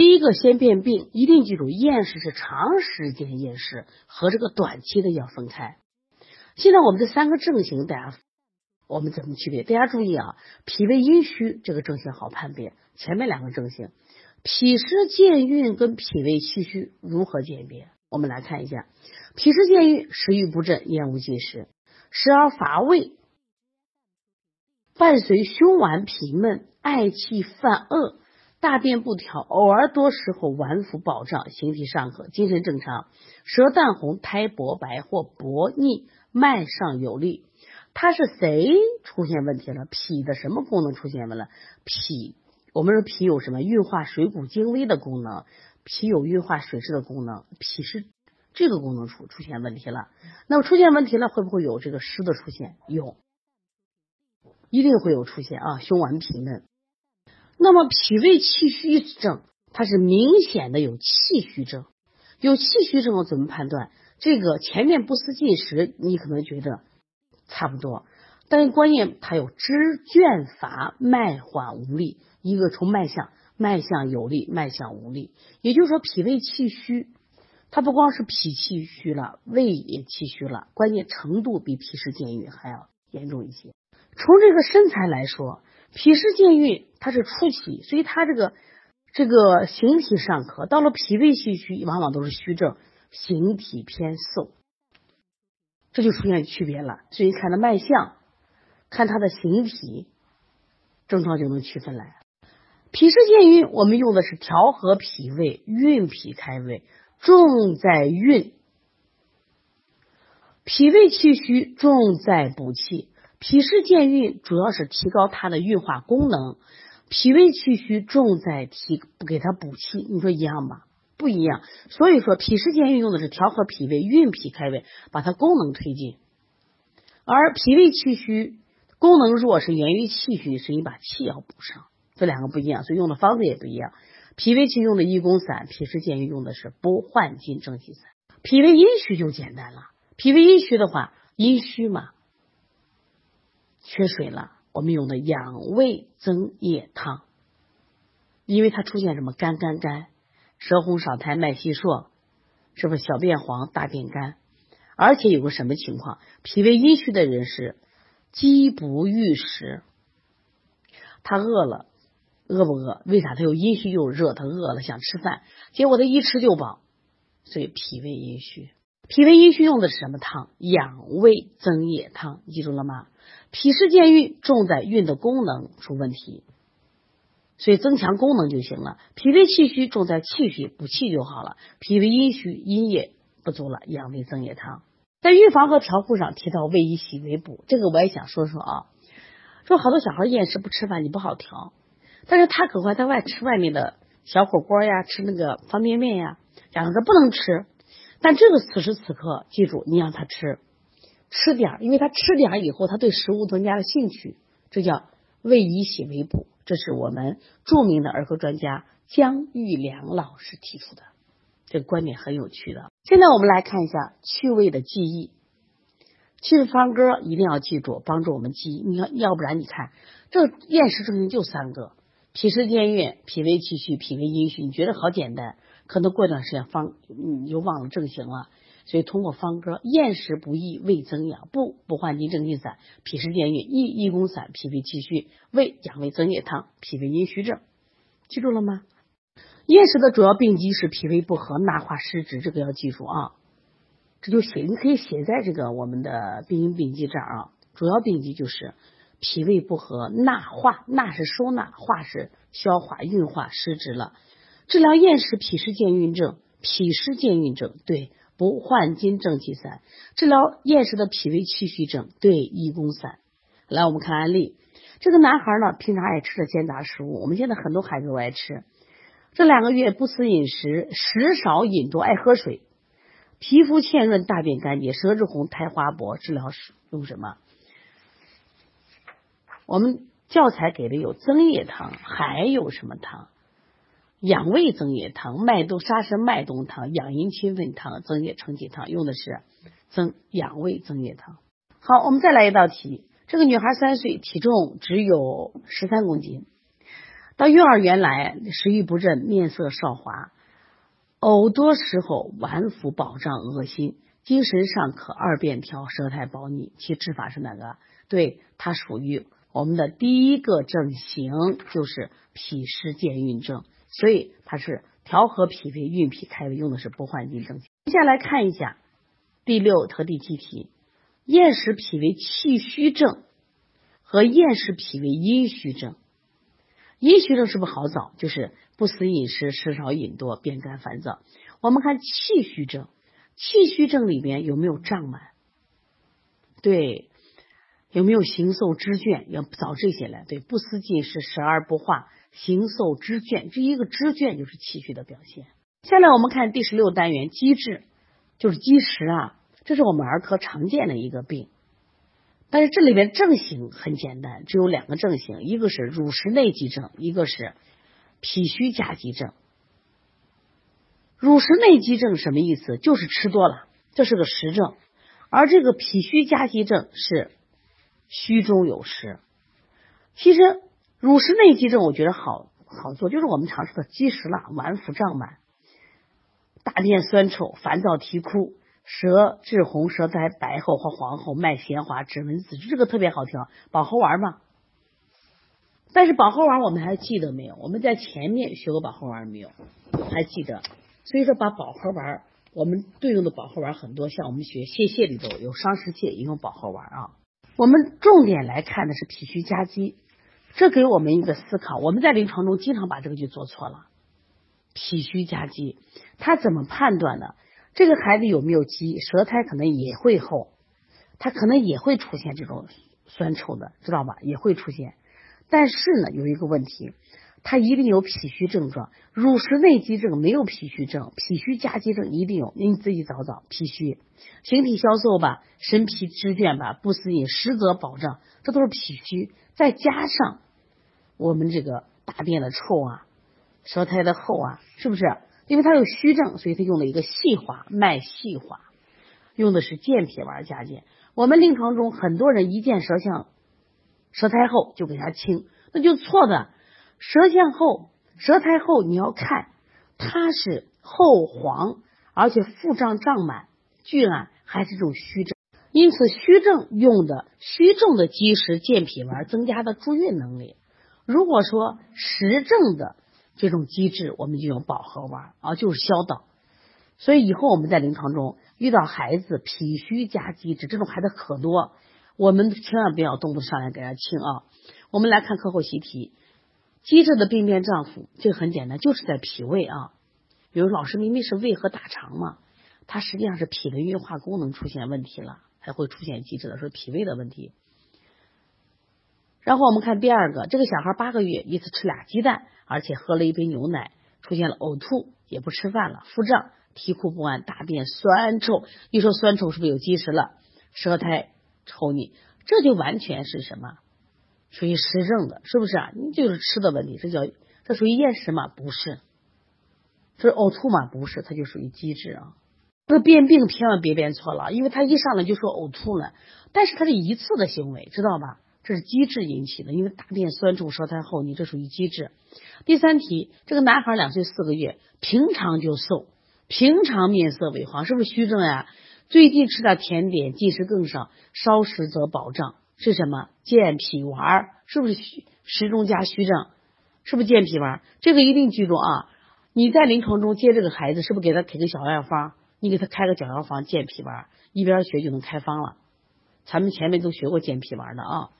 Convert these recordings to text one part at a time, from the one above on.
第一个先辨病，一定记住，厌食是长时间厌食和这个短期的要分开。现在我们这三个症型，大家我们怎么区别？大家注意啊，脾胃阴虚这个症型好判别，前面两个症型，脾湿健运跟脾胃气虚如何鉴别？我们来看一下，脾湿健运，食欲不振，厌恶进食，时而乏味，伴随胸脘痞闷，嗳气犯恶。大便不调，偶尔多时候脘腹饱胀，形体尚可，精神正常，舌淡红，苔薄白或薄腻，脉上有力。它是谁出现问题了？脾的什么功能出现了？脾，我们说脾有什么运化水谷精微的功能？脾有运化水湿的功能，脾是这个功能出出现问题了。那么出现问题了，会不会有这个湿的出现？有，一定会有出现啊，胸脘痞闷。那么脾胃气虚症，它是明显的有气虚症，有气虚症怎么判断？这个前面不思进食，你可能觉得差不多，但是关键它有肢倦乏、脉缓无力。一个从脉象，脉象有力，脉象无力，也就是说脾胃气虚，它不光是脾气虚了，胃也气虚了，关键程度比脾湿健运还要严重一些。从这个身材来说。脾湿健运，它是初期，所以它这个这个形体尚可。到了脾胃气虚，往往都是虚症，形体偏瘦，这就出现区别了。所以看它脉象，看它的形体，症状就能区分来。脾湿健运，我们用的是调和脾胃、运脾开胃，重在运；脾胃气虚，重在补气。脾湿健运主要是提高它的运化功能，脾胃气虚重在提给它补气，你说一样吗？不一样。所以说脾湿健运用的是调和脾胃、运脾开胃，把它功能推进。而脾胃气虚功能弱是源于气虚，所以把气要补上，这两个不一样，所以用的方子也不一样。脾胃气用的益功散，脾湿健运用的是补焕精正气散。脾胃阴虚就简单了，脾胃阴虚的话，阴虚嘛。缺水了，我们用的养胃增液汤，因为它出现什么干干干，舌红少苔脉细数，是不是小便黄大便干？而且有个什么情况？脾胃阴虚的人是饥不欲食，他饿了，饿不饿？为啥他又阴虚又热？他饿了想吃饭，结果他一吃就饱，所以脾胃阴虚。脾胃阴虚用的是什么汤？养胃增液汤，记住了吗？脾湿健运重在运的功能出问题，所以增强功能就行了。脾胃气虚重在气虚，补气就好了。脾胃阴虚阴液不足了，养胃增液汤。在预防和调护上提到胃以喜为补，这个我也想说说啊。说好多小孩厌食不吃饭，你不好调，但是他可快在外吃外面的小火锅呀，吃那个方便面呀，讲的他不能吃。但这个此时此刻，记住你让他吃，吃点儿，因为他吃点儿以后，他对食物增加了兴趣，这叫胃以喜为补。这是我们著名的儿科专家姜玉良老师提出的，这个观点很有趣的。现在我们来看一下趣味的记忆，趣味方歌一定要记住，帮助我们记忆。你要要不然你看这厌食症型就三个：脾湿健运、脾胃气虚、脾胃阴虚。你觉得好简单？可能过段时间方你就忘了正形了，所以通过方歌厌食不易胃增养，不补焕精正气散，脾湿健运益益功散，脾胃气虚胃养胃增液汤，脾胃阴虚症，记住了吗？厌食的主要病机是脾胃不和纳化失职，这个要记住啊，这就写你可以写在这个我们的病因病机这儿啊，主要病机就是脾胃不和纳化，纳是收纳，化是消化运化失职了。治疗厌食脾湿健运症，脾湿健运症对补焕精正气散；治疗厌食的脾胃气虚症对益功散。来，我们看案例。这个男孩呢，平常爱吃的煎炸食物，我们现在很多孩子都爱吃。这两个月不思饮食，食少饮多，爱喝水，皮肤欠润，大便干结，舌质红，苔滑薄。治疗是用什么？我们教材给的有增液汤，还有什么汤？养胃增液汤、麦冬沙参麦冬汤、养阴清肺汤、增液承气汤，用的是增养胃增液汤。好，我们再来一道题。这个女孩三岁，体重只有十三公斤，到幼儿园来，食欲不振，面色少华，呕多时候脘腹饱胀，恶心，精神尚可，二便调，舌苔薄腻。其治法是哪个？对，它属于我们的第一个症型，就是脾湿健运症，所以它是调和脾胃、运脾开胃用的是不换金症。接下来看一下第六和第七题：厌食脾胃气虚症和厌食脾胃阴虚症。阴虚症是不是好找？就是不思饮食，食少饮多，便干烦躁。我们看气虚症，气虚症里边有没有胀满？对，有没有形瘦肢倦？要找这些来。对，不思进食，食而不化，形瘦肢倦，这一个肢倦就是气虚的表现。下来我们看第十六单元积滞，就是积食啊，这是我们儿科常见的一个病。但是这里边症型很简单，只有两个症型，一个是乳食内积症，一个是脾虚加积症。乳食内积症什么意思？就是吃多了，这是个实症；而这个脾虚加积症是虚中有实。其实乳食内积症我觉得好好做，就是我们常说的积食了，脘腹胀满，大便酸臭，烦躁啼哭。舌质红，舌苔白厚或黄厚，脉弦滑，指纹紫，这个特别好调，保和丸嘛。但是保和丸我们还记得没有？我们在前面学过保和丸没有？还记得？所以说把保和丸，我们对应的保和丸很多，像我们学泻泻里头有伤食泻，也用保和丸啊。我们重点来看的是脾虚加积，这给我们一个思考。我们在临床中经常把这个就做错了。脾虚加积，他怎么判断的？这个孩子有没有积？舌苔可能也会厚，他可能也会出现这种酸臭的，知道吧？也会出现。但是呢，有一个问题，他一定有脾虚症状。乳食内积症没有脾虚症，脾虚加积症一定有。你自己找找，脾虚，形体消瘦吧，神疲肢倦吧，不思饮，食则饱胀，这都是脾虚。再加上我们这个大便的臭啊，舌苔的厚啊，是不是？因为它有虚症，所以他用了一个细滑脉细滑，用的是健脾丸加减。我们临床中很多人一见舌象舌苔厚就给他清，那就错的。舌象厚、舌苔厚，你要看它是厚黄，而且腹胀胀满、巨烂，还是这种虚症。因此，虚症用的虚症的积食健脾丸，增加的助运能力。如果说实症的。这种机制，我们就用保和丸啊，就是消导。所以以后我们在临床中遇到孩子脾虚加积滞，这种孩子可多，我们千万不要动不上来给他清啊。我们来看课后习题，积滞的病变脏腑，这个很简单，就是在脾胃啊。比如老师明明是胃和大肠嘛，它实际上是脾的运化功能出现问题了，才会出现积滞的，是脾胃的问题。然后我们看第二个，这个小孩八个月一次吃俩鸡蛋。而且喝了一杯牛奶，出现了呕吐，也不吃饭了，腹胀，啼哭不安，大便酸臭。一说酸臭，是不是有积食了？舌苔稠腻，这就完全是什么？属于湿症的，是不是啊？你就是吃的问题，这叫这属于厌食吗？不是，这是呕吐吗？不是，它就属于积滞啊。这个辨病千万别辨错了，因为他一上来就说呕吐了，但是他是一次的行为，知道吧？这是积滞引起的，因为大便酸臭、舌苔厚腻，这属于积滞。第三题，这个男孩两岁四个月，平常就瘦，平常面色萎黄，是不是虚症呀？最近吃点甜点，进食更少，稍食则饱胀，是什么？健脾丸，是不是虚实中加虚症？是不是健脾丸？这个一定记住啊！你在临床中接这个孩子，是不是给他开个小药方？你给他开个小药方健脾丸，一边学就能开方了。咱们前面都学过健脾丸的啊。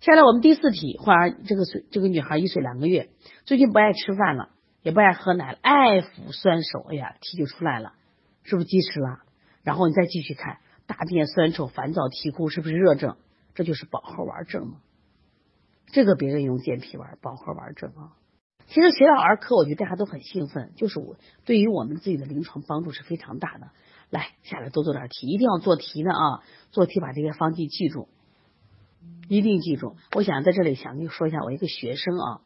下来我们第四题，患儿这个岁这个女孩一岁两个月，最近不爱吃饭了，也不爱喝奶了，爱抚酸手，哎呀，题就出来了，是不是积食了？然后你再继续看，大便酸臭、烦躁、啼哭，是不是热症？这就是保和丸症嘛？这个别人用健脾丸，保和丸症啊。其实学到儿科，我觉得大家都很兴奋，就是我对于我们自己的临床帮助是非常大的。来，下来多做点题，一定要做题的啊！做题把这些方剂记住。一定记住，我想在这里想跟你说一下，我一个学生啊，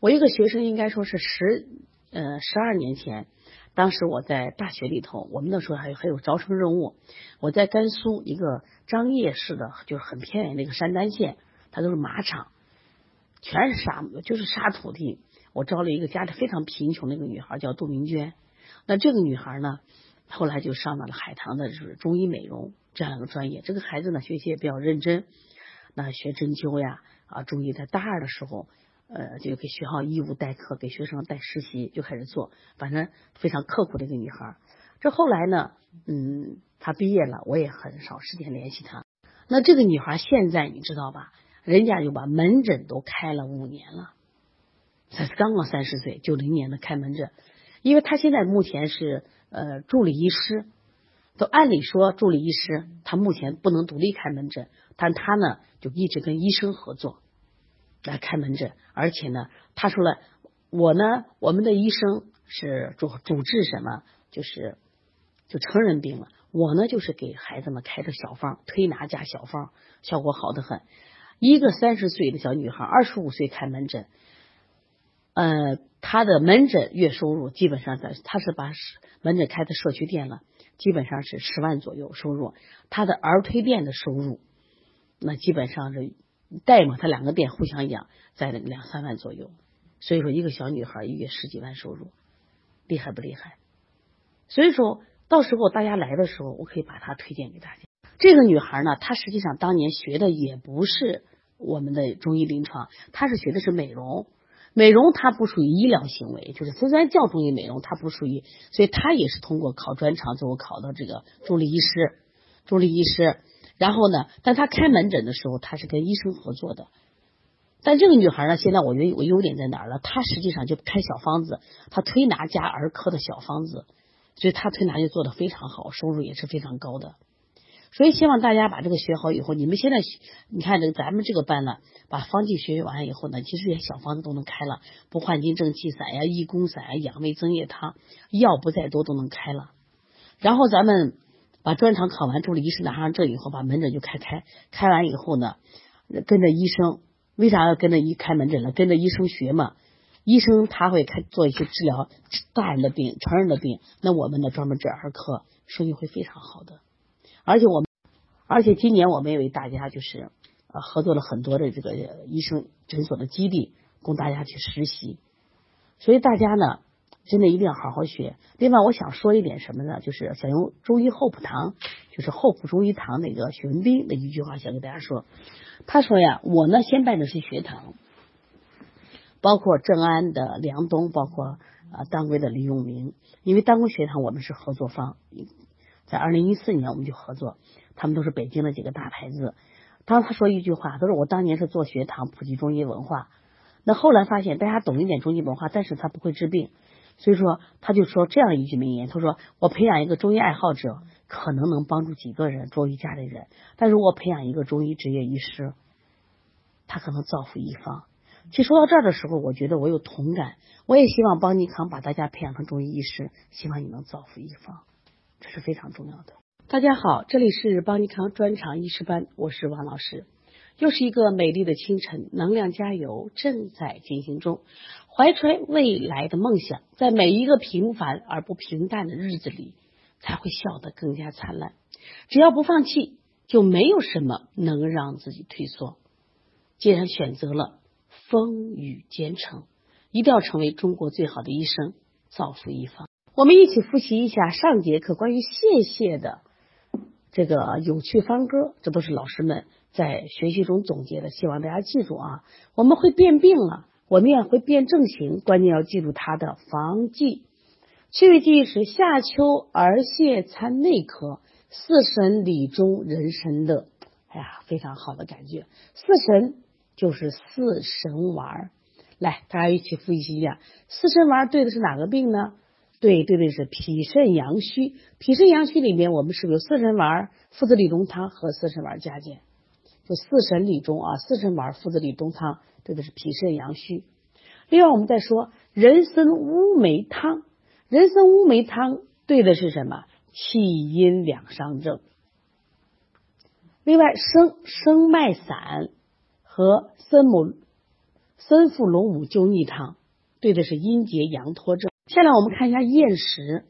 我一个学生应该说是十呃十二年前，当时我在大学里头，我们那时候还还有招生任务，我在甘肃一个张掖市的，就是很偏远的一个山丹县，它都是马场，全是沙，就是沙土地。我招了一个家里非常贫穷的一个女孩，叫杜明娟。那这个女孩呢，后来就上到了海棠的，就是中医美容这样一个专业。这个孩子呢，学习也比较认真，那学针灸呀啊，中医在大二的时候，呃，就给学校义务代课，给学生带实习，就开始做，反正非常刻苦的一个女孩。这后来呢，嗯，她毕业了，我也很少时间联系她。那这个女孩现在你知道吧？人家就把门诊都开了五年了，才刚刚三十岁，九零年的开门诊。因为他现在目前是呃助理医师，都按理说助理医师他目前不能独立开门诊，但他呢就一直跟医生合作来开门诊，而且呢他说了，我呢我们的医生是主主治什么，就是就成人病了，我呢就是给孩子们开的小方推拿加小方，效果好的很。一个三十岁的小女孩，二十五岁开门诊。呃，他的门诊月收入基本上在，他是把门诊开在社区店了，基本上是十万左右收入。他的儿推店的收入，那基本上是带嘛，他两个店互相养，在两三万左右。所以说，一个小女孩一月十几万收入，厉害不厉害？所以说到时候大家来的时候，我可以把她推荐给大家。这个女孩呢，她实际上当年学的也不是我们的中医临床，她是学的是美容。美容它不属于医疗行为，就是虽然叫中医美容，它不属于，所以他也是通过考专场最后考到这个助理医师，助理医师。然后呢，但他开门诊的时候，他是跟医生合作的。但这个女孩呢，现在我觉得有个优点在哪儿呢？她实际上就开小方子，她推拿加儿科的小方子，所以她推拿就做的非常好，收入也是非常高的。所以希望大家把这个学好以后，你们现在你看这个咱们这个班呢，把方剂学完以后呢，其实也小方子都能开了，不换金正气散呀、益功散呀、养胃增液汤，药不再多都能开了。然后咱们把专场考完，助理医师拿上证以后，把门诊就开开，开完以后呢，跟着医生，为啥要跟着医开门诊呢？跟着医生学嘛，医生他会开做一些治疗大人的病、成人的病，那我们呢专门治儿科，生意会非常好的。而且我们，而且今年我们也为大家就是呃合作了很多的这个医生诊所的基地，供大家去实习。所以大家呢，真的一定要好好学。另外，我想说一点什么呢？就是想用中医厚朴堂，就是厚朴中医堂那个许文斌的一句话，想跟大家说。他说呀，我呢先办的是学堂，包括正安的梁东，包括啊当归的李永明，因为当归学堂我们是合作方。在二零一四年，我们就合作，他们都是北京的几个大牌子。当他说一句话，他说：“我当年是做学堂普及中医文化，那后来发现大家懂一点中医文化，但是他不会治病，所以说他就说这样一句名言：他说我培养一个中医爱好者，可能能帮助几个人，中医家里人；但如果培养一个中医职业医师，他可能造福一方。其实说到这儿的时候，我觉得我有同感，我也希望邦尼康把大家培养成中医医师，希望你能造福一方。”这是非常重要的。大家好，这里是邦尼康专场医师班，我是王老师。又是一个美丽的清晨，能量加油正在进行中。怀揣未来的梦想，在每一个平凡而不平淡的日子里，才会笑得更加灿烂。只要不放弃，就没有什么能让自己退缩。既然选择了风雨兼程，一定要成为中国最好的医生，造福一方。我们一起复习一下上节课关于谢谢的这个有趣方歌，这都是老师们在学习中总结的，希望大家记住啊。我们会变病了，我们也会变正形，关键要记住它的方剂。趣味记忆是夏秋儿谢参内科，四神理中人参乐。哎呀，非常好的感觉。四神就是四神丸。来，大家一起复习一下，四神丸对的是哪个病呢？对对对，是脾肾阳虚。脾肾阳虚里面，我们是不是有四神丸、附子理中汤和四神丸加减？就四神理中啊，四神丸、附子理中汤对的是脾肾阳虚。另外，我们再说人参乌梅汤，人参乌梅汤对的是什么？气阴两伤症。另外，生生脉散和森母森附龙母救逆汤对的是阴结阳脱症。下来我们看一下厌食，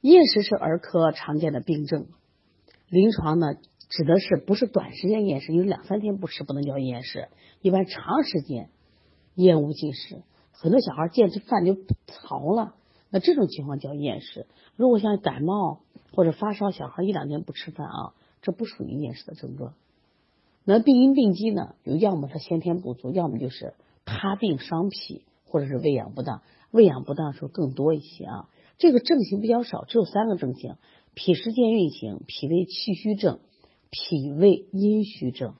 厌食是儿科常见的病症，临床呢指的是不是短时间厌食，因为两三天不吃不能叫厌食，一般长时间厌恶进食，很多小孩见吃饭就逃了，那这种情况叫厌食。如果像感冒或者发烧，小孩一两天不吃饭啊，这不属于厌食的症状。那病因病机呢，有要么他先天不足，要么就是他病伤脾，或者是喂养不当。喂养不当的时候更多一些啊，这个症型比较少，只有三个症型：脾湿健运型、脾胃气虚症、脾胃阴虚症。